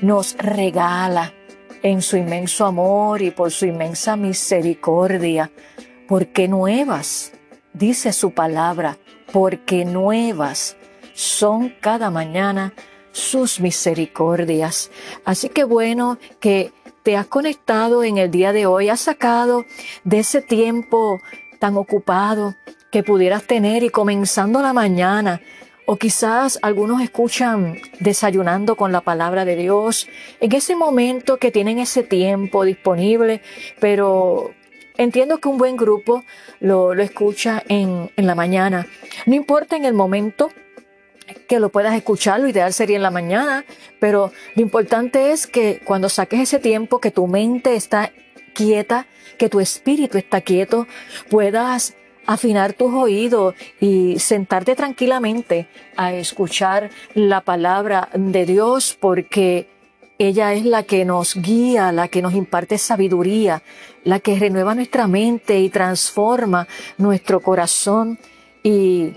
nos regala en su inmenso amor y por su inmensa misericordia, porque nuevas, dice su palabra, porque nuevas son cada mañana sus misericordias. Así que bueno que te has conectado en el día de hoy, has sacado de ese tiempo tan ocupado que pudieras tener y comenzando la mañana o quizás algunos escuchan desayunando con la palabra de Dios, en ese momento que tienen ese tiempo disponible, pero entiendo que un buen grupo lo, escucha en, en la mañana. No importa en el momento que lo puedas escuchar, lo ideal sería en la mañana, pero lo importante es que cuando saques ese tiempo, que tu mente está quieta, que tu espíritu está quieto, puedas afinar tus oídos y sentarte tranquilamente a escuchar la palabra de Dios porque ella es la que nos guía, la que nos imparte sabiduría, la que renueva nuestra mente y transforma nuestro corazón. Y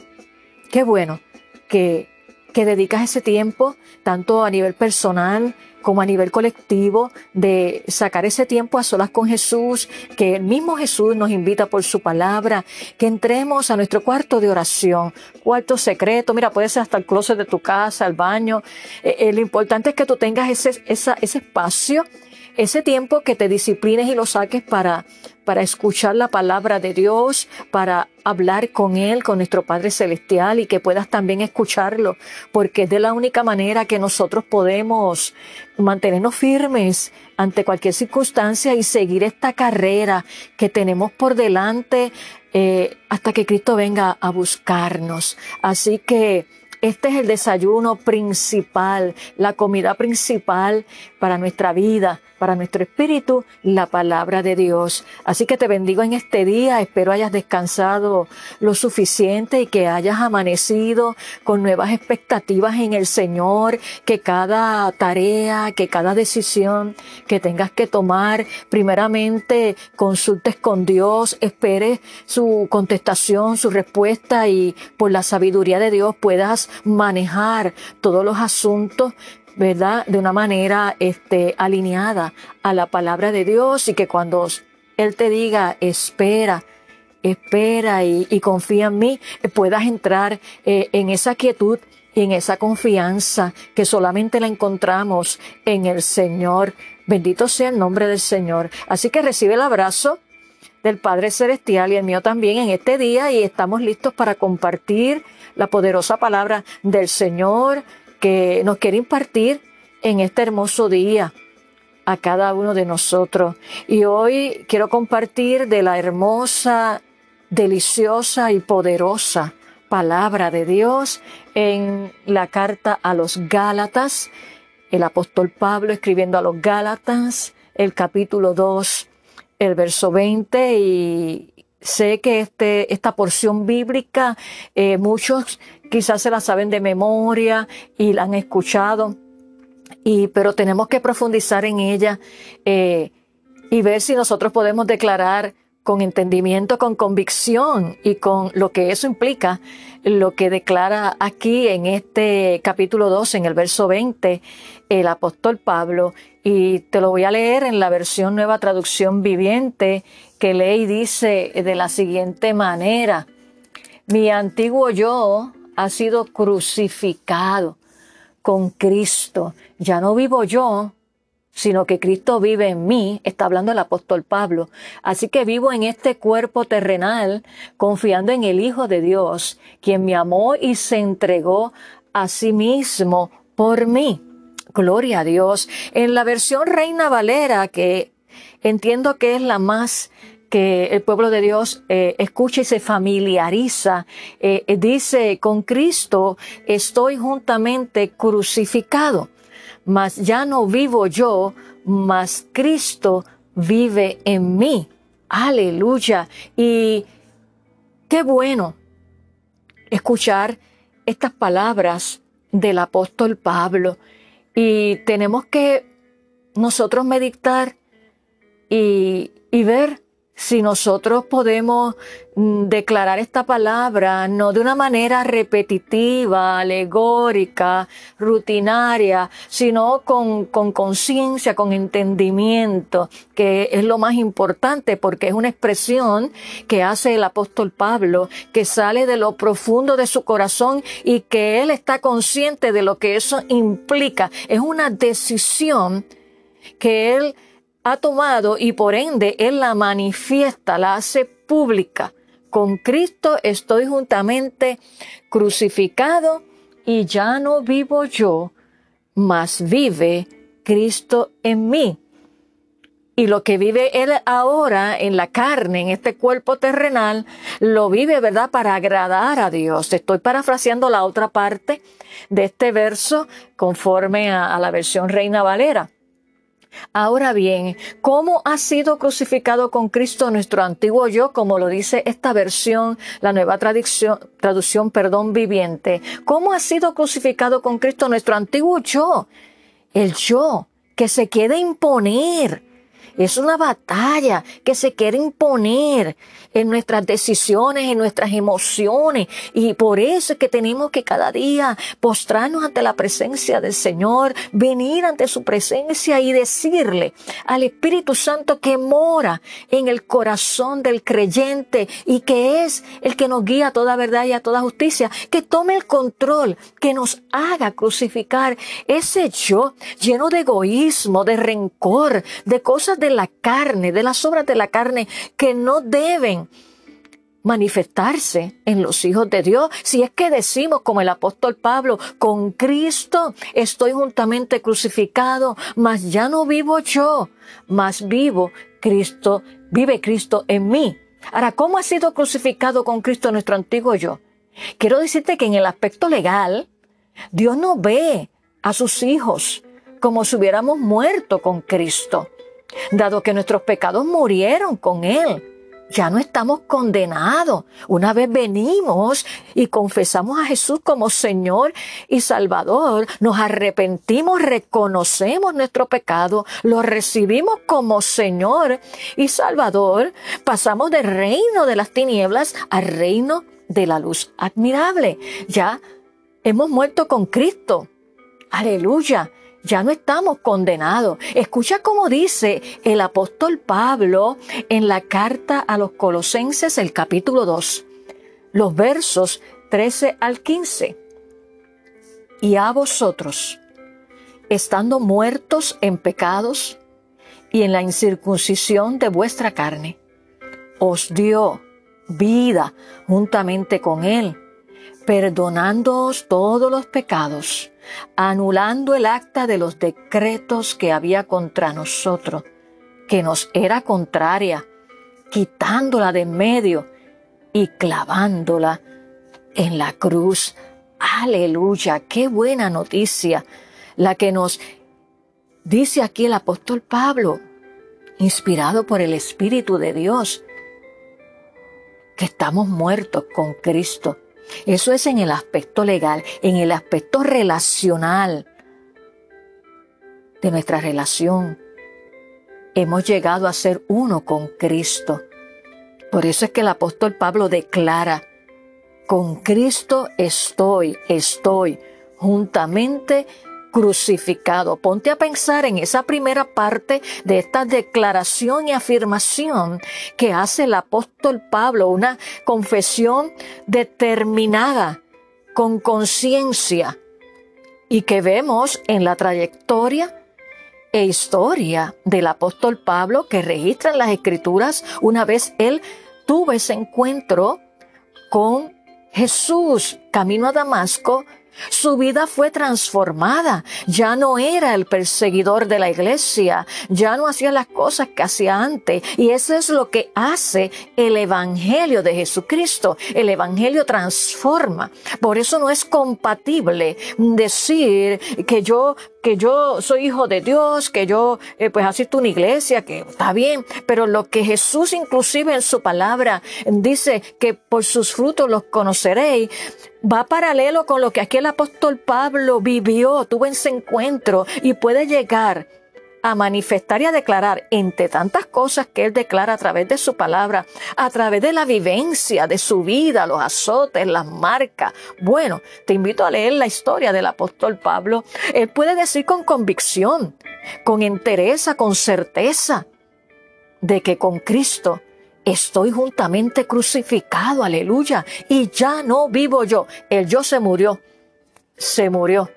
qué bueno que, que dedicas ese tiempo, tanto a nivel personal como a nivel colectivo, de sacar ese tiempo a solas con Jesús, que el mismo Jesús nos invita por su palabra, que entremos a nuestro cuarto de oración, cuarto secreto, mira, puede ser hasta el closet de tu casa, el baño. Eh, eh, lo importante es que tú tengas ese, ese espacio ese tiempo que te disciplines y lo saques para, para escuchar la palabra de Dios, para hablar con Él, con nuestro Padre Celestial y que puedas también escucharlo, porque es de la única manera que nosotros podemos mantenernos firmes ante cualquier circunstancia y seguir esta carrera que tenemos por delante eh, hasta que Cristo venga a buscarnos. Así que este es el desayuno principal, la comida principal para nuestra vida, para nuestro espíritu, la palabra de Dios. Así que te bendigo en este día, espero hayas descansado lo suficiente y que hayas amanecido con nuevas expectativas en el Señor, que cada tarea, que cada decisión que tengas que tomar, primeramente consultes con Dios, esperes su contestación, su respuesta y por la sabiduría de Dios puedas manejar todos los asuntos ¿verdad? De una manera este, alineada a la palabra de Dios y que cuando Él te diga, espera, espera y, confía en mí, puedas entrar eh, en esa quietud y en esa confianza que solamente la encontramos en el Señor. Bendito sea el nombre del Señor. Así que recibe el abrazo del Padre Celestial y el mío también en este día y estamos listos para compartir la poderosa palabra del Señor que nos quiere impartir en este hermoso día a cada uno de nosotros. Y hoy quiero compartir de la hermosa, deliciosa y poderosa palabra de Dios en la carta a los Gálatas, el apóstol Pablo escribiendo a los Gálatas, el capítulo 2, el verso 20 y sé que este, esta porción bíblica eh, muchos quizás se la saben de memoria y la han escuchado, y, pero tenemos que profundizar en ella eh, y ver si nosotros podemos declarar con entendimiento, con convicción y con lo que eso implica, lo que declara aquí en este capítulo 2, en el verso 20, el apóstol Pablo, y te lo voy a leer en la versión nueva traducción viviente, que lee y dice de la siguiente manera, mi antiguo yo ha sido crucificado con Cristo. Ya no vivo yo, sino que Cristo vive en mí, está hablando el apóstol Pablo. Así que vivo en este cuerpo terrenal, confiando en el Hijo de Dios, quien me amó y se entregó a sí mismo por mí. Gloria a Dios. En la versión Reina Valera, que entiendo que es la más que el pueblo de Dios eh, escucha y se familiariza. Eh, dice, con Cristo estoy juntamente crucificado. Mas ya no vivo yo, mas Cristo vive en mí. Aleluya. Y qué bueno escuchar estas palabras del apóstol Pablo. Y tenemos que nosotros meditar y, y ver si nosotros podemos mm, declarar esta palabra no de una manera repetitiva, alegórica, rutinaria, sino con conciencia, con, entendimiento, que es lo más importante porque es una expresión que hace el apóstol Pablo, que sale de lo profundo de su corazón y que él está consciente de lo que eso implica. Es una decisión que él ha tomado y por ende Él la manifiesta, la hace pública. Con Cristo estoy juntamente crucificado y ya no vivo yo, mas vive Cristo en mí. Y lo que vive Él ahora en la carne, en este cuerpo terrenal, lo vive, ¿verdad?, para agradar a Dios. Estoy parafraseando la otra parte de este verso conforme a, a la versión Reina Valera. Ahora bien, ¿cómo ha sido crucificado con Cristo nuestro antiguo yo, como lo dice esta versión, la nueva traducción, traducción, perdón, viviente? ¿Cómo ha sido crucificado con Cristo nuestro antiguo yo? El yo que se quiere imponer, es una batalla que se quiere imponer en nuestras decisiones, en nuestras emociones. Y por eso es que tenemos que cada día postrarnos ante la presencia del Señor, venir ante su presencia y decirle al Espíritu Santo que mora en el corazón del creyente y que es el que nos guía a toda verdad y a toda justicia, que tome el control, que nos haga crucificar ese yo lleno de egoísmo, de rencor, de cosas de la carne, de las obras de la carne que no deben manifestarse en los hijos de Dios. Si es que decimos como el apóstol Pablo, con Cristo estoy juntamente crucificado, mas ya no vivo yo, mas vivo Cristo, vive Cristo en mí. Ahora, ¿cómo ha sido crucificado con Cristo nuestro antiguo yo? Quiero decirte que en el aspecto legal, Dios no ve a sus hijos como si hubiéramos muerto con Cristo. Dado que nuestros pecados murieron con Él, ya no estamos condenados. Una vez venimos y confesamos a Jesús como Señor y Salvador, nos arrepentimos, reconocemos nuestro pecado, lo recibimos como Señor y Salvador, pasamos del reino de las tinieblas al reino de la luz admirable. Ya hemos muerto con Cristo. Aleluya ya no estamos condenados. Escucha cómo dice el apóstol Pablo en la carta a los Colosenses, el capítulo 2, los versos 13 al 15. Y a vosotros, estando muertos en pecados y en la incircuncisión de vuestra carne, os dio vida juntamente con él, perdonándoos todos los pecados anulando el acta de los decretos que había contra nosotros, que nos era contraria, quitándola de en medio y clavándola en la cruz. Aleluya, qué buena noticia la que nos dice aquí el apóstol Pablo, inspirado por el Espíritu de Dios, que estamos muertos con Cristo eso es en el aspecto legal, en el aspecto relacional de nuestra relación. Hemos llegado a ser uno con Cristo. Por eso es que el apóstol Pablo declara, con Cristo estoy, estoy juntamente crucificado. Ponte a pensar en esa primera parte de esta declaración y afirmación que hace el apóstol Pablo, una confesión determinada, con conciencia, y que vemos en la trayectoria e historia del apóstol Pablo que registra en las escrituras una vez él tuvo ese encuentro con Jesús camino a Damasco su vida fue transformada. Ya no era el perseguidor de la iglesia. Ya no hacía las cosas que hacía antes. Y eso es lo que hace el Evangelio de Jesucristo. El Evangelio transforma. Por eso no es compatible decir que yo que yo soy hijo de Dios, que yo eh, pues asisto a una iglesia, que está bien, pero lo que Jesús inclusive en su palabra dice que por sus frutos los conoceréis, va paralelo con lo que aquí el apóstol Pablo vivió, tuvo ese encuentro y puede llegar a manifestar y a declarar entre tantas cosas que él declara a través de su palabra, a través de la vivencia de su vida, los azotes, las marcas. Bueno, te invito a leer la historia del apóstol Pablo. Él puede decir con convicción, con entereza, con certeza, de que con Cristo estoy juntamente crucificado, aleluya, y ya no vivo yo. El yo se murió, se murió,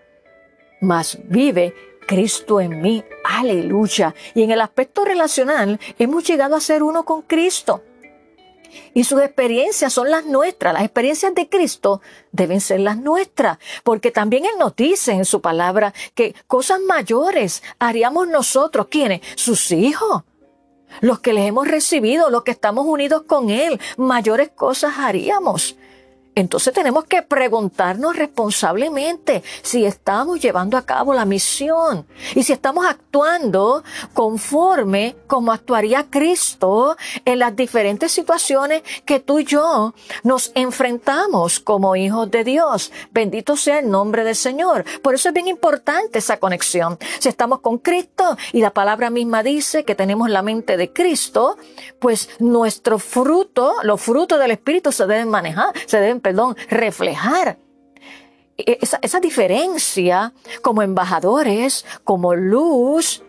mas vive Cristo en mí. Aleluya. Y en el aspecto relacional hemos llegado a ser uno con Cristo. Y sus experiencias son las nuestras. Las experiencias de Cristo deben ser las nuestras. Porque también Él nos dice en su palabra que cosas mayores haríamos nosotros. ¿Quiénes? Sus hijos. Los que les hemos recibido, los que estamos unidos con Él. Mayores cosas haríamos. Entonces tenemos que preguntarnos responsablemente si estamos llevando a cabo la misión y si estamos actuando conforme como actuaría Cristo en las diferentes situaciones que tú y yo nos enfrentamos como hijos de Dios. Bendito sea el nombre del Señor. Por eso es bien importante esa conexión. Si estamos con Cristo y la palabra misma dice que tenemos la mente de Cristo, pues nuestro fruto, los frutos del Espíritu se deben manejar, se deben perdón, reflejar e-, esa, diferencia como embajadores, como luz,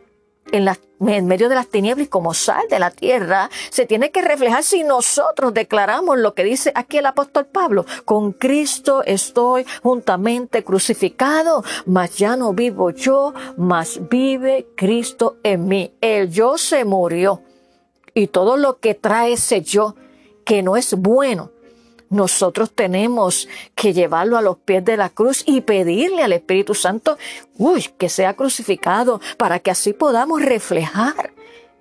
en, en, medio de las tinieblas y como sal de la tierra, se tiene que reflejar si nosotros declaramos lo que dice aquí el apóstol Pablo. Con Cristo estoy juntamente crucificado, mas ya no vivo yo, mas vive Cristo en mí. El yo se murió y todo lo que trae ese yo que no es bueno, nosotros tenemos que llevarlo a los pies de la cruz y pedirle al Espíritu Santo, uy, que sea crucificado para que así podamos reflejar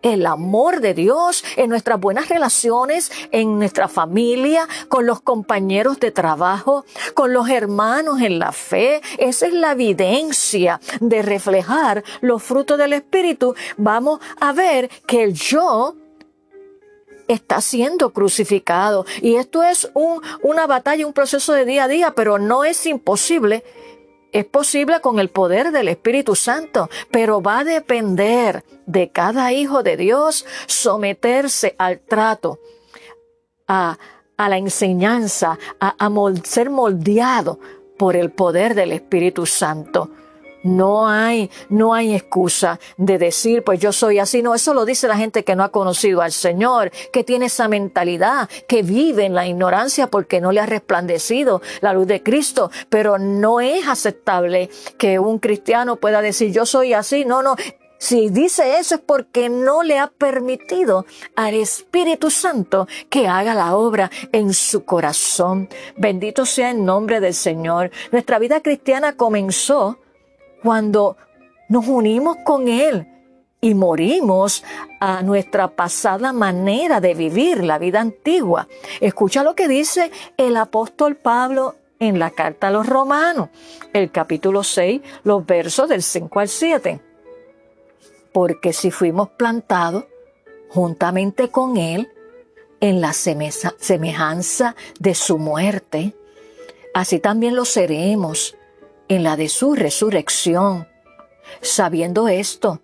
el amor de Dios en nuestras buenas relaciones, en nuestra familia, con los compañeros de trabajo, con los hermanos en la fe. Esa es la evidencia de reflejar los frutos del Espíritu. Vamos a ver que el yo está siendo crucificado. Y esto es un, una batalla, un proceso de día a día, pero no es imposible. Es posible con el poder del Espíritu Santo, pero va a depender de cada hijo de Dios someterse al trato, a, la enseñanza, a ser moldeado por el poder del Espíritu Santo. No hay, no hay excusa de decir, pues yo soy así. No, eso lo dice la gente que no ha conocido al Señor, que tiene esa mentalidad, que vive en la ignorancia porque no le ha resplandecido la luz de Cristo. Pero no es aceptable que un cristiano pueda decir, yo soy así. No, no. Si dice eso es porque no le ha permitido al Espíritu Santo que haga la obra en su corazón. Bendito sea el nombre del Señor. Nuestra vida cristiana comenzó cuando nos unimos con Él y morimos a nuestra pasada manera de vivir la vida antigua. Escucha lo que dice el apóstol Pablo en la carta a los romanos, el capítulo 6, los versos del 5 al 7. Porque si fuimos plantados juntamente con Él en la semejanza de su muerte, así también lo seremos en la de su resurrección, sabiendo esto,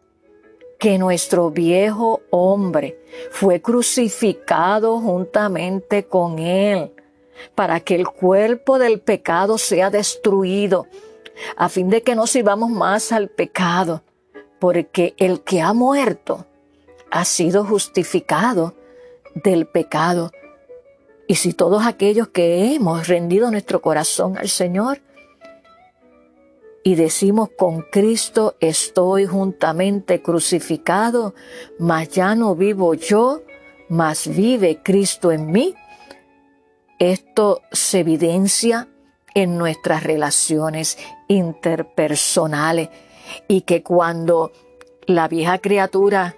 que nuestro viejo hombre fue crucificado juntamente con él, para que el cuerpo del pecado sea destruido, a fin de que no sirvamos más al pecado, porque el que ha muerto ha sido justificado del pecado. Y si todos aquellos que hemos rendido nuestro corazón al Señor, y decimos con Cristo estoy juntamente crucificado, mas ya no vivo yo, mas vive Cristo en mí. Esto se evidencia en nuestras relaciones interpersonales y que cuando la vieja criatura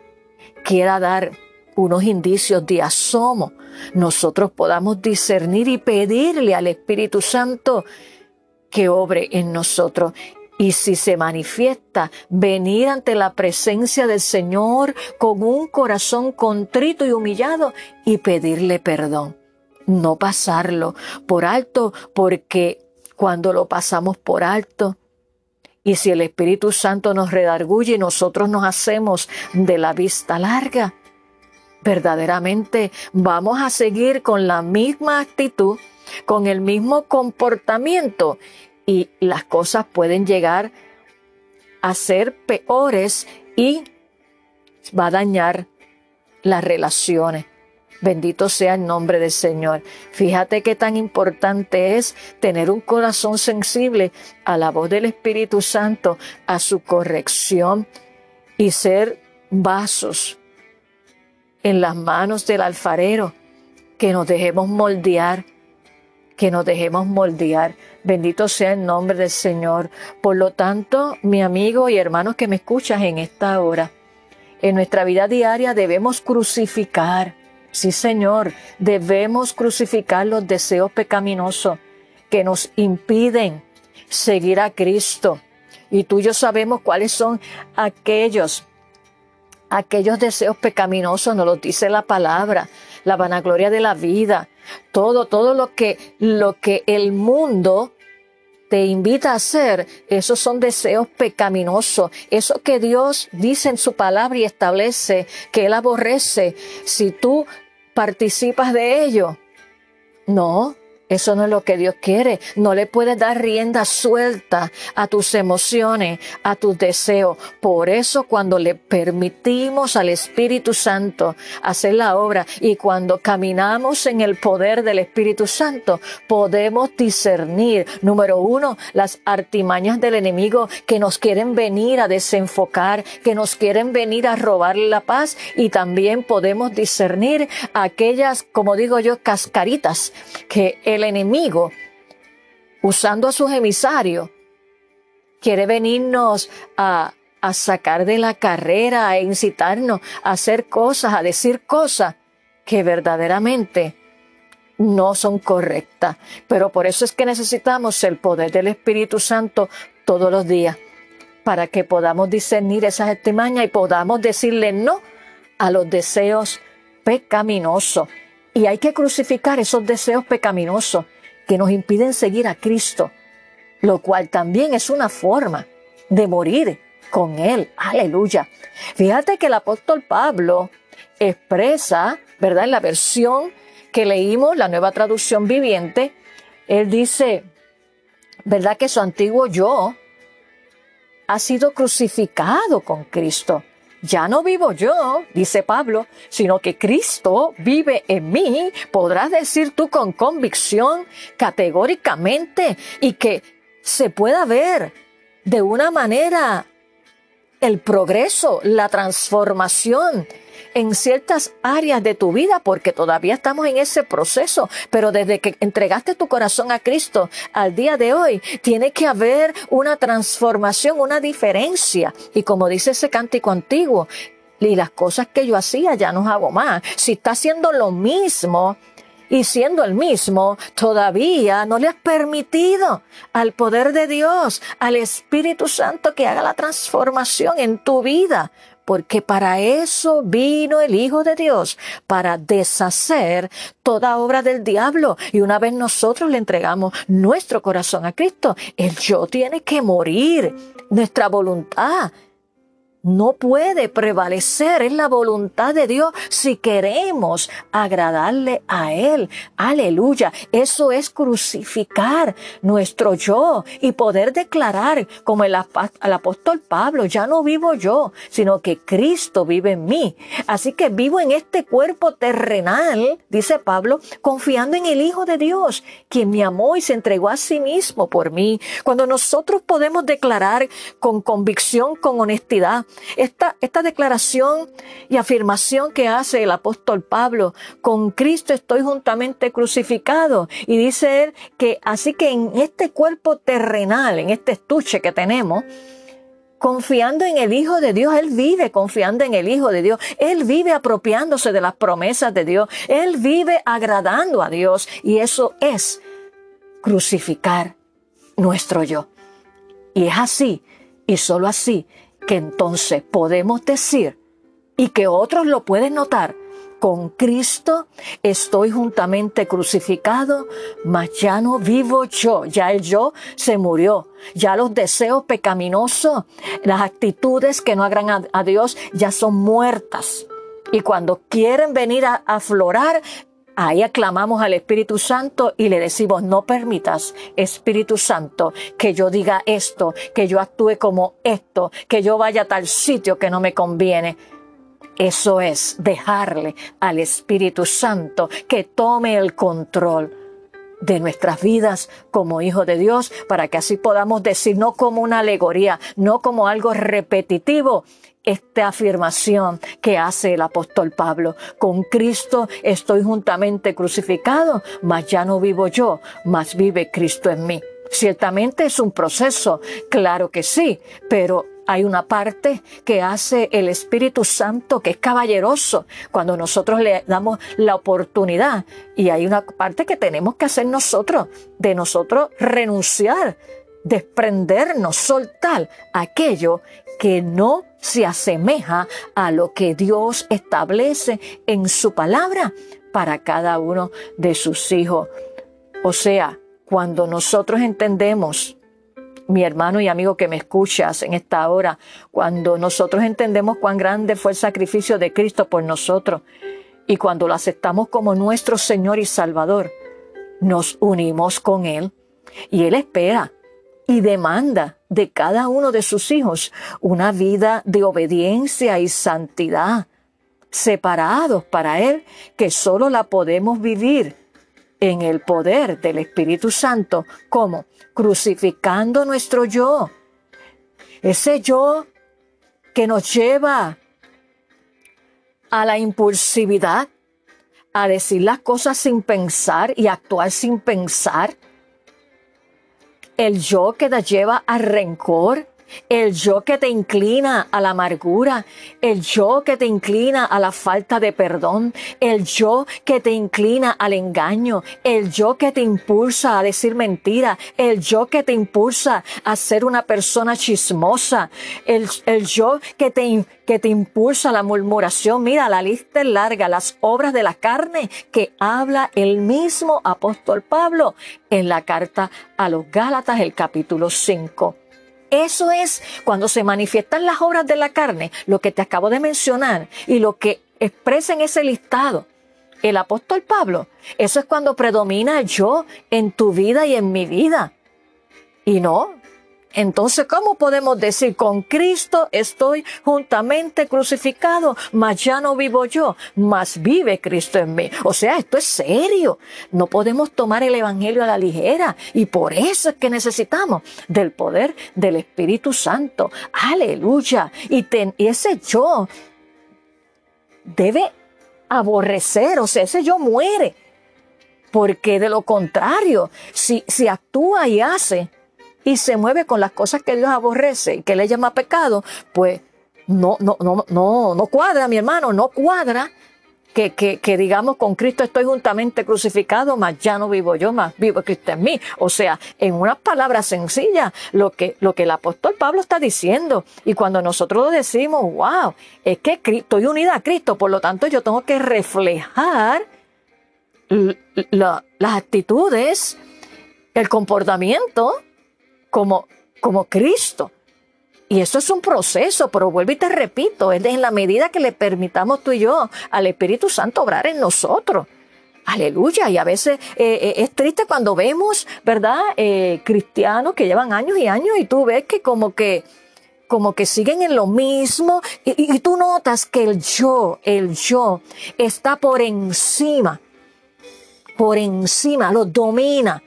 quiera dar unos indicios de asomo, nosotros podamos discernir y pedirle al Espíritu Santo que obre en nosotros Y si se manifiesta, venir ante la presencia del Señor con un corazón contrito y humillado y pedirle perdón. No pasarlo por alto porque cuando lo pasamos por alto, y si el Espíritu Santo nos redarguye y nosotros nos hacemos de la vista larga, verdaderamente vamos a seguir con la misma actitud, con el mismo comportamiento y las cosas pueden llegar a ser peores y va a dañar las relaciones. Bendito sea el nombre del Señor. Fíjate qué tan importante es tener un corazón sensible a la voz del Espíritu Santo, a su corrección y ser vasos en las manos del alfarero, que nos dejemos moldear, que nos dejemos moldear. Bendito sea el nombre del Señor. Por lo tanto, mi amigo y hermanos que me escuchas en esta hora, en nuestra vida diaria debemos crucificar Sí, Señor, debemos crucificar los deseos pecaminosos que nos impiden seguir a Cristo. Y tú y yo sabemos cuáles son aquellos, aquellos deseos pecaminosos, nos lo dice la palabra, la vanagloria de la vida, todo, todo lo que, lo que el mundo te invita a hacer, esos son deseos pecaminosos, eso que Dios dice en su palabra y establece que Él aborrece, si tú participas de ello, no, eso no es lo que Dios quiere. No le puedes dar rienda suelta a tus emociones, a tus deseos. Por eso cuando le permitimos al Espíritu Santo hacer la obra y cuando caminamos en el poder del Espíritu Santo, podemos discernir, número uno, las artimañas del enemigo que nos quieren venir a desenfocar, que nos quieren venir a robar la paz y también podemos discernir aquellas, como digo yo, cascaritas que el el enemigo, usando a sus emisarios, quiere venirnos a, a sacar de la carrera, a incitarnos a hacer cosas, a decir cosas que verdaderamente no son correctas. Pero por eso es que necesitamos el poder del Espíritu Santo todos los días, para que podamos discernir esas estimañas y podamos decirle no a los deseos pecaminosos y hay que crucificar esos deseos pecaminosos que nos impiden seguir a Cristo, lo cual también es una forma de morir con Él. Aleluya. Fíjate que el apóstol Pablo expresa, ¿verdad? En la versión que leímos, la nueva traducción viviente, él dice, ¿verdad? Que su antiguo yo ha sido crucificado con Cristo. Ya no vivo yo, dice Pablo, sino que Cristo vive en mí, podrás decir tú con convicción, categóricamente, y que se pueda ver de una manera el progreso, la transformación, en ciertas áreas de tu vida, porque todavía estamos en ese proceso, pero desde que entregaste tu corazón a Cristo al día de hoy, tiene que haber una transformación, una diferencia. Y como dice ese cántico antiguo, y las cosas que yo hacía ya no hago más. Si está haciendo lo mismo, y siendo el mismo, todavía no le has permitido al poder de Dios, al Espíritu Santo que haga la transformación en tu vida porque para eso vino el Hijo de Dios, para deshacer toda obra del diablo. Y una vez nosotros le entregamos nuestro corazón a Cristo, el yo tiene que morir, nuestra voluntad no puede prevalecer en la voluntad de Dios si queremos agradarle a Él. Aleluya. Eso es crucificar nuestro yo y poder declarar como el, apóstol Pablo, ya no vivo yo, sino que Cristo vive en mí. Así que vivo en este cuerpo terrenal, dice Pablo, confiando en el Hijo de Dios, quien me amó y se entregó a sí mismo por mí. Cuando nosotros podemos declarar con convicción, con honestidad, esta, esta declaración y afirmación que hace el apóstol Pablo, con Cristo estoy juntamente crucificado. Y dice él que así que en este cuerpo terrenal, en este estuche que tenemos, confiando en el Hijo de Dios, Él vive confiando en el Hijo de Dios, Él vive apropiándose de las promesas de Dios, Él vive agradando a Dios y eso es crucificar nuestro yo. Y es así, y solo así, que entonces podemos decir, y que otros lo pueden notar, con Cristo estoy juntamente crucificado, mas ya no vivo yo, ya el yo se murió, ya los deseos pecaminosos, las actitudes que no agradan a, Dios ya son muertas. Y cuando quieren venir a aflorar, Ahí aclamamos al Espíritu Santo y le decimos, no permitas, Espíritu Santo, que yo diga esto, que yo actúe como esto, que yo vaya a tal sitio que no me conviene. Eso es dejarle al Espíritu Santo que tome el control de nuestras vidas como hijos de Dios, para que así podamos decir, no como una alegoría, no como algo repetitivo, esta afirmación que hace el apóstol Pablo. Con Cristo estoy juntamente crucificado, mas ya no vivo yo, mas vive Cristo en mí. Ciertamente es un proceso, claro que sí, pero hay una parte que hace el Espíritu Santo que es caballeroso cuando nosotros le damos la oportunidad y hay una parte que tenemos que hacer nosotros, de nosotros renunciar, desprendernos, soltar aquello que no se asemeja a lo que Dios establece en su palabra para cada uno de sus hijos. O sea, cuando nosotros entendemos mi hermano y amigo que me escuchas en esta hora, cuando nosotros entendemos cuán grande fue el sacrificio de Cristo por nosotros y cuando lo aceptamos como nuestro Señor y Salvador, nos unimos con Él y Él espera y demanda de cada uno de sus hijos una vida de obediencia y santidad, separados para Él, que solo la podemos vivir en el poder del Espíritu Santo. ¿Cómo? Crucificando nuestro yo. Ese yo que nos lleva a la impulsividad, a decir las cosas sin pensar y actuar sin pensar. El yo que nos lleva al rencor, el yo que te inclina a la amargura, el yo que te inclina a la falta de perdón, el yo que te inclina al engaño, el yo que te impulsa a decir mentira, el yo que te impulsa a ser una persona chismosa, el, el yo que te, que te impulsa a la murmuración. Mira, la lista es larga, las obras de la carne que habla el mismo apóstol Pablo en la carta a los Gálatas, el capítulo 5. Eso es cuando se manifiestan las obras de la carne, lo que te acabo de mencionar y lo que expresa en ese listado el apóstol Pablo. Eso es cuando predomina yo en tu vida y en mi vida. Y no, entonces, ¿cómo podemos decir, con Cristo estoy juntamente crucificado, mas ya no vivo yo, mas vive Cristo en mí? O sea, esto es serio. No podemos tomar el Evangelio a la ligera y por eso es que necesitamos del poder del Espíritu Santo. Aleluya. Y, y ese yo debe aborrecer, o sea, ese yo muere. Porque de lo contrario, si, si actúa y hace, y se mueve con las cosas que Dios aborrece y que le llama pecado, pues no, no, no, no, no cuadra, mi hermano, no cuadra que, que, que, digamos con Cristo estoy juntamente crucificado, mas ya no vivo yo, más vivo Cristo en mí. O sea, en unas palabras sencillas, lo que, lo que el apóstol Pablo está diciendo. Y cuando nosotros decimos, wow, es que estoy unida a Cristo, por lo tanto yo tengo que reflejar las actitudes, el comportamiento como, como Cristo. Y eso es un proceso, pero vuelvo y te repito, es en la medida que le permitamos tú y yo al Espíritu Santo obrar en nosotros. Aleluya. Y a veces eh, eh, es triste cuando vemos, ¿verdad? Eh, cristianos que llevan años y años y tú ves que como que, como que siguen en lo mismo y, y tú notas que el yo, el yo está por encima, por encima, lo domina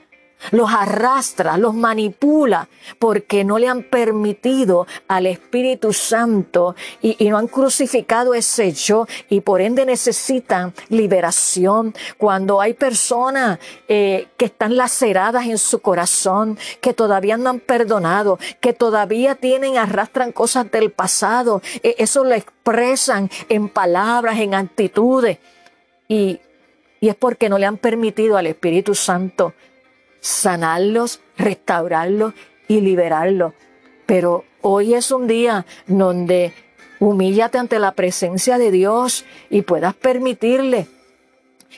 los arrastra, los manipula, porque no le han permitido al Espíritu Santo y, no han crucificado ese yo y por ende necesitan liberación. Cuando hay personas eh, que están laceradas en su corazón, que todavía no han perdonado, que todavía tienen, arrastran cosas del pasado, e, eso lo expresan en palabras, en actitudes. Y, y es porque no le han permitido al Espíritu Santo sanarlos, restaurarlos y liberarlos. Pero hoy es un día donde humíllate ante la presencia de Dios y puedas permitirle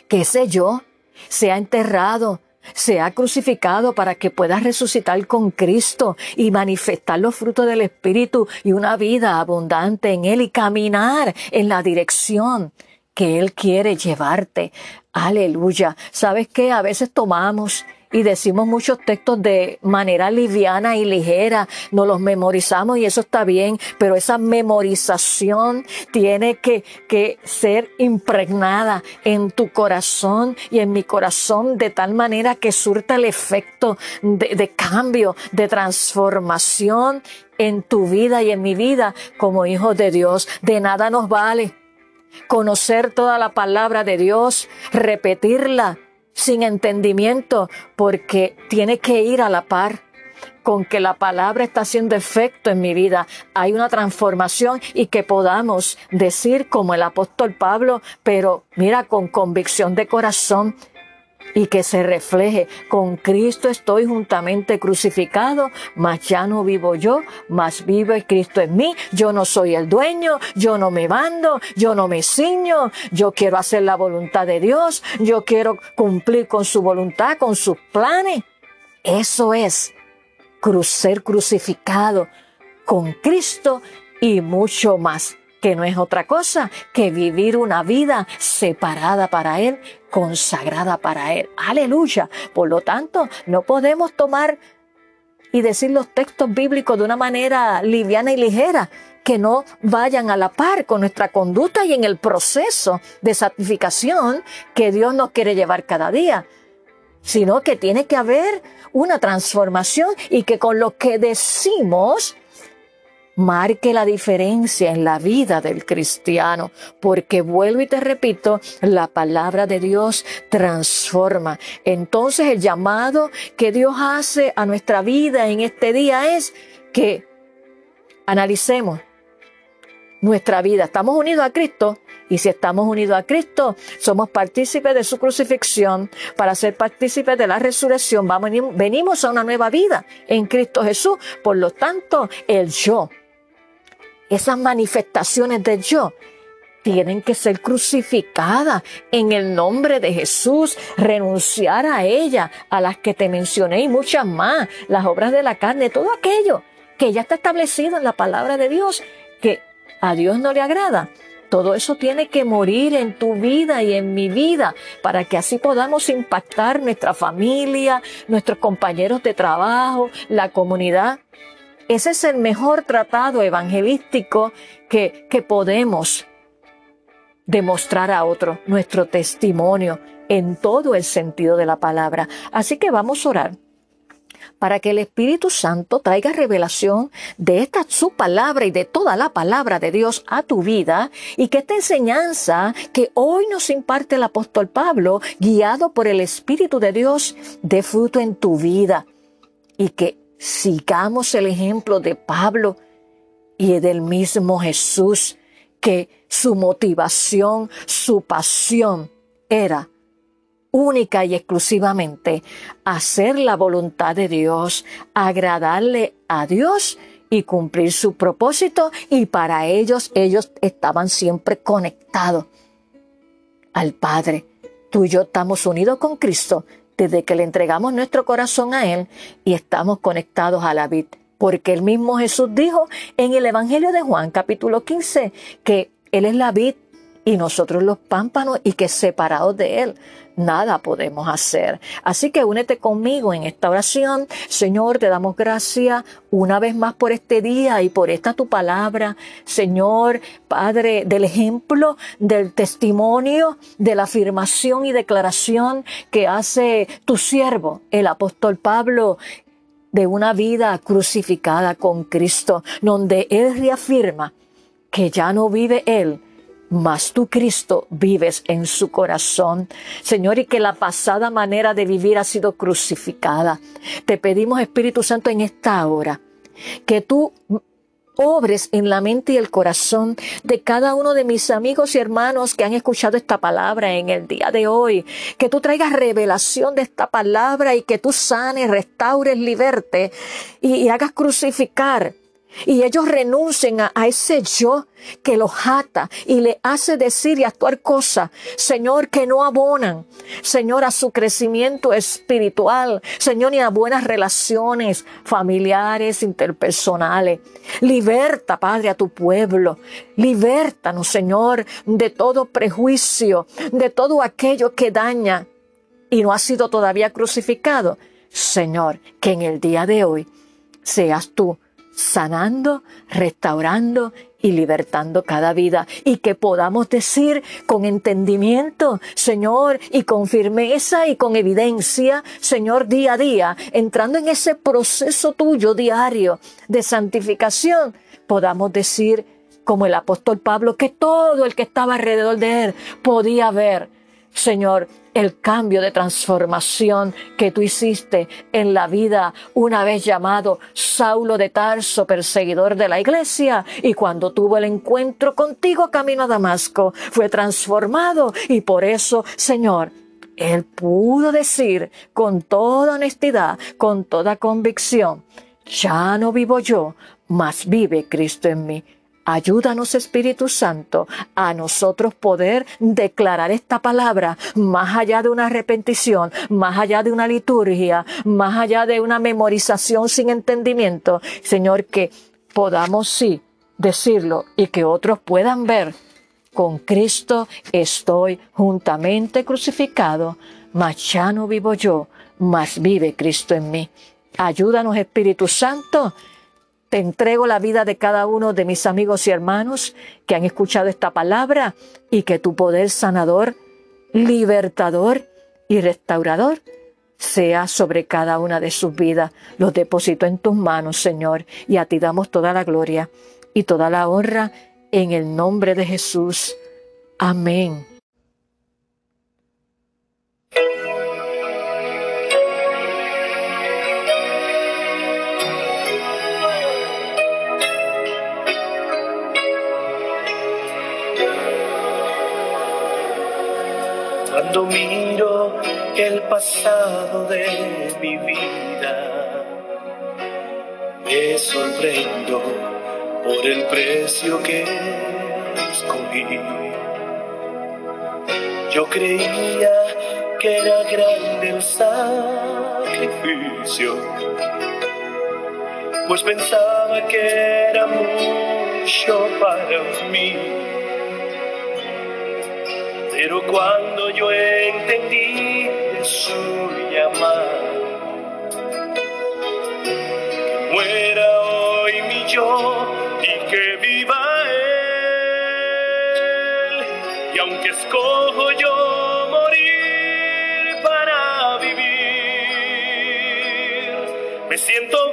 que ese yo sea enterrado, sea crucificado para que puedas resucitar con Cristo y manifestar los frutos del Espíritu y una vida abundante en Él y caminar en la dirección que Él quiere llevarte. Aleluya. ¿Sabes qué? A veces tomamos y decimos muchos textos de manera liviana y ligera, nos los memorizamos y eso está bien, pero esa memorización tiene que, que ser impregnada en tu corazón y en mi corazón de tal manera que surta el efecto de, de cambio, de transformación en tu vida y en mi vida como hijos de Dios. De nada nos vale conocer toda la palabra de Dios, repetirla sin entendimiento, porque tiene que ir a la par con que la palabra está haciendo efecto en mi vida. Hay una transformación y que podamos decir como el apóstol Pablo, pero mira, con convicción de corazón, y que se refleje, con Cristo estoy juntamente crucificado, mas ya no vivo yo, mas vive Cristo en mí, yo no soy el dueño, yo no me mando, yo no me ciño, yo quiero hacer la voluntad de Dios, yo quiero cumplir con su voluntad, con sus planes. Eso es ser crucificado con Cristo y mucho más que no es otra cosa que vivir una vida separada para Él, consagrada para Él. Aleluya. Por lo tanto, no podemos tomar y decir los textos bíblicos de una manera liviana y ligera, que no vayan a la par con nuestra conducta y en el proceso de santificación que Dios nos quiere llevar cada día, sino que tiene que haber una transformación y que con lo que decimos marque la diferencia en la vida del cristiano, porque vuelvo y te repito, la palabra de Dios transforma. Entonces el llamado que Dios hace a nuestra vida en este día es que analicemos nuestra vida. Estamos unidos a Cristo y si estamos unidos a Cristo, somos partícipes de su crucifixión. Para ser partícipes de la resurrección, vamos, venimos a una nueva vida en Cristo Jesús. Por lo tanto, el yo esas manifestaciones de yo tienen que ser crucificadas en el nombre de Jesús, renunciar a ella, a las que te mencioné y muchas más, las obras de la carne, todo aquello que ya está establecido en la palabra de Dios, que a Dios no le agrada. Todo eso tiene que morir en tu vida y en mi vida para que así podamos impactar nuestra familia, nuestros compañeros de trabajo, la comunidad. Ese es el mejor tratado evangelístico que, que podemos demostrar a otro, nuestro testimonio en todo el sentido de la palabra. Así que vamos a orar para que el Espíritu Santo traiga revelación de esta su palabra y de toda la palabra de Dios a tu vida y que esta enseñanza que hoy nos imparte el apóstol Pablo, guiado por el Espíritu de Dios, dé fruto en tu vida y que Sigamos el ejemplo de Pablo y del mismo Jesús, que su motivación, su pasión era única y exclusivamente hacer la voluntad de Dios, agradarle a Dios y cumplir su propósito y para ellos ellos estaban siempre conectados al Padre. Tú y yo estamos unidos con Cristo desde que le entregamos nuestro corazón a Él y estamos conectados a la vid. Porque el mismo Jesús dijo en el Evangelio de Juan capítulo 15 que Él es la vid y nosotros los pámpanos y que separados de Él nada podemos hacer. Así que únete conmigo en esta oración. Señor, te damos gracias una vez más por este día y por esta tu palabra. Señor, Padre, del ejemplo, del testimonio, de la afirmación y declaración que hace tu siervo, el apóstol Pablo, de una vida crucificada con Cristo, donde Él reafirma que ya no vive Él, mas tú, Cristo, vives en su corazón. Señor, y que la pasada manera de vivir ha sido crucificada. Te pedimos, Espíritu Santo, en esta hora, que tú obres en la mente y el corazón de cada uno de mis amigos y hermanos que han escuchado esta palabra en el día de hoy. Que tú traigas revelación de esta palabra y que tú sanes, restaures, liberte y, y hagas crucificar y ellos renuncien a, ese yo que los ata y le hace decir y actuar cosas, Señor, que no abonan, Señor, a su crecimiento espiritual, Señor, ni a buenas relaciones familiares, interpersonales. Liberta, Padre, a tu pueblo. Libértanos, Señor, de todo prejuicio, de todo aquello que daña y no ha sido todavía crucificado. Señor, que en el día de hoy seas tú sanando, restaurando y libertando cada vida. Y que podamos decir con entendimiento, Señor, y con firmeza y con evidencia, Señor, día a día, entrando en ese proceso tuyo diario de santificación, podamos decir como el apóstol Pablo, que todo el que estaba alrededor de él podía ver, Señor, el cambio de transformación que tú hiciste en la vida una vez llamado Saulo de Tarso, perseguidor de la iglesia, y cuando tuvo el encuentro contigo camino a Damasco, fue transformado y por eso, Señor, él pudo decir con toda honestidad, con toda convicción, ya no vivo yo, mas vive Cristo en mí. Ayúdanos, Espíritu Santo, a nosotros poder declarar esta palabra más allá de una arrepentición, más allá de una liturgia, más allá de una memorización sin entendimiento. Señor, que podamos sí decirlo y que otros puedan ver. Con Cristo estoy juntamente crucificado, mas ya no vivo yo, mas vive Cristo en mí. Ayúdanos, Espíritu Santo, te entrego la vida de cada uno de mis amigos y hermanos que han escuchado esta palabra y que tu poder sanador, libertador y restaurador sea sobre cada una de sus vidas. Los deposito en tus manos, Señor, y a ti damos toda la gloria y toda la honra en el nombre de Jesús. Amén. Cuando miro el pasado de mi vida, me sorprendo por el precio que escogí. Yo creía que era grande el sacrificio, pues pensaba que era mucho para mí pero cuando yo entendí su llamada, que muera hoy mi yo y que viva él, y aunque escojo yo morir para vivir, me siento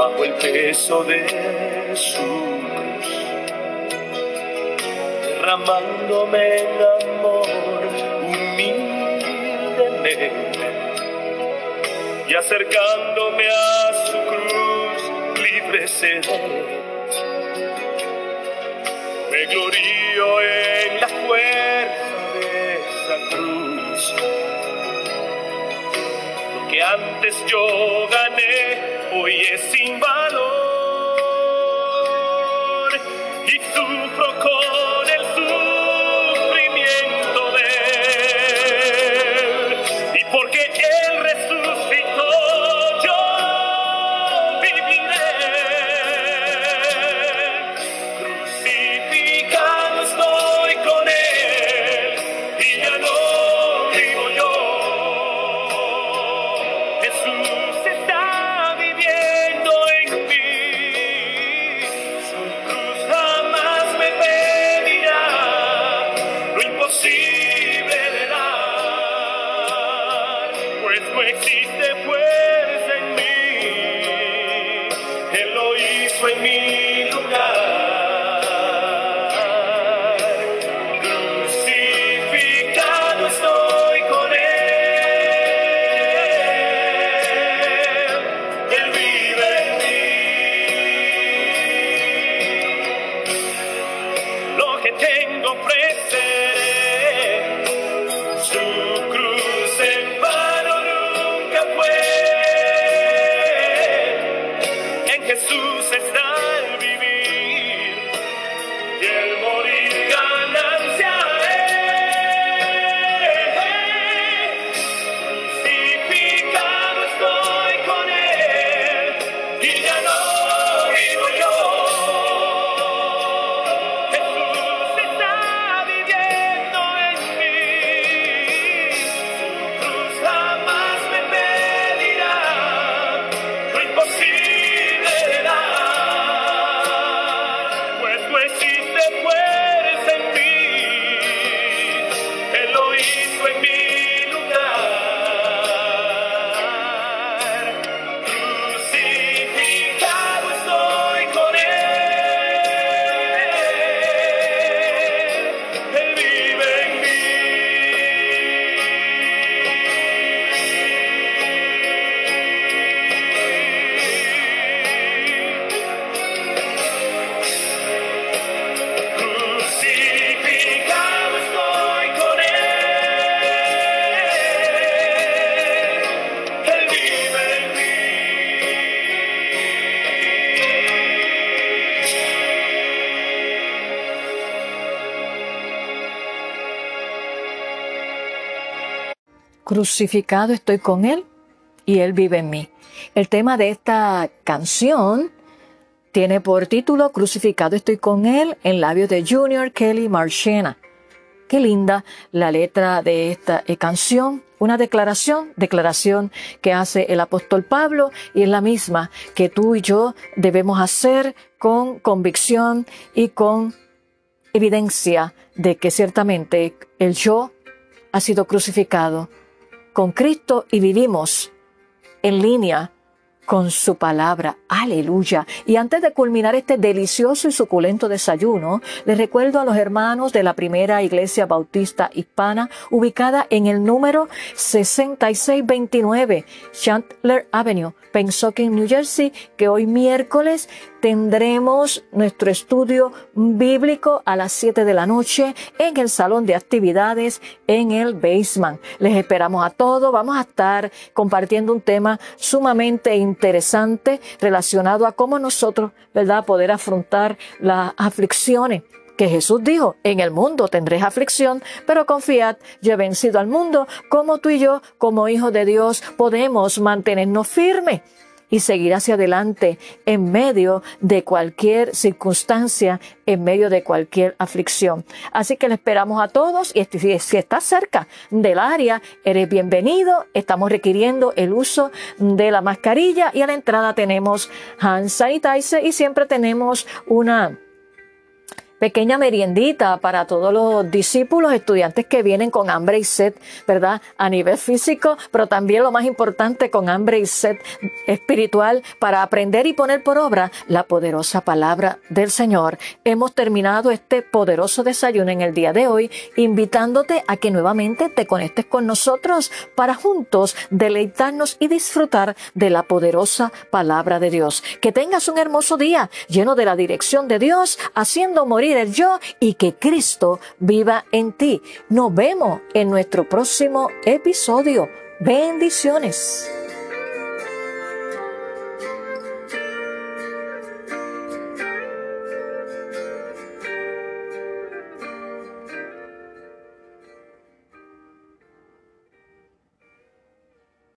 bajo el peso de su cruz, derramándome en amor humildemente y acercándome a su cruz libre seré me glorío en la fuerza de esa cruz. Lo que antes yo gané, hoy es sin Crucificado estoy con Él y Él vive en mí. El tema de esta canción tiene por título Crucificado estoy con Él en labios de Junior Kelly Marchena. Qué linda la letra de esta eh, canción. Una declaración, declaración que hace el apóstol Pablo y es la misma que tú y yo debemos hacer con convicción y con evidencia de que ciertamente el yo ha sido crucificado con Cristo y vivimos en línea con su palabra. Aleluya. Y antes de culminar este delicioso y suculento desayuno, les recuerdo a los hermanos de la primera iglesia bautista hispana ubicada en el número 6629 Chandler Avenue, Pennsauken, New Jersey, que hoy miércoles tendremos nuestro estudio bíblico a las 7 de la noche en el salón de actividades en el basement. Les esperamos a todos. Vamos a estar compartiendo un tema sumamente interesante relacionado a cómo nosotros, ¿verdad?, poder afrontar las aflicciones que Jesús dijo, en el mundo tendréis aflicción, pero confiad, yo he vencido al mundo, como tú y yo, como hijos de Dios, podemos mantenernos firmes y seguir hacia adelante en medio de cualquier circunstancia, en medio de cualquier aflicción. Así que le esperamos a todos y si, estás cerca del área, eres bienvenido. Estamos requiriendo el uso de la mascarilla y a la entrada tenemos hand sanitizer y siempre tenemos una pequeña meriendita para todos los discípulos, estudiantes que vienen con hambre y sed, ¿verdad? A nivel físico, pero también lo más importante, con hambre y sed espiritual para aprender y poner por obra la poderosa palabra del Señor. Hemos terminado este poderoso desayuno en el día de hoy, invitándote a que nuevamente te conectes con nosotros para juntos deleitarnos y disfrutar de la poderosa palabra de Dios. Que tengas un hermoso día lleno de la dirección de Dios, haciendo yo y que Cristo viva en ti. Nos vemos en nuestro próximo episodio. Bendiciones.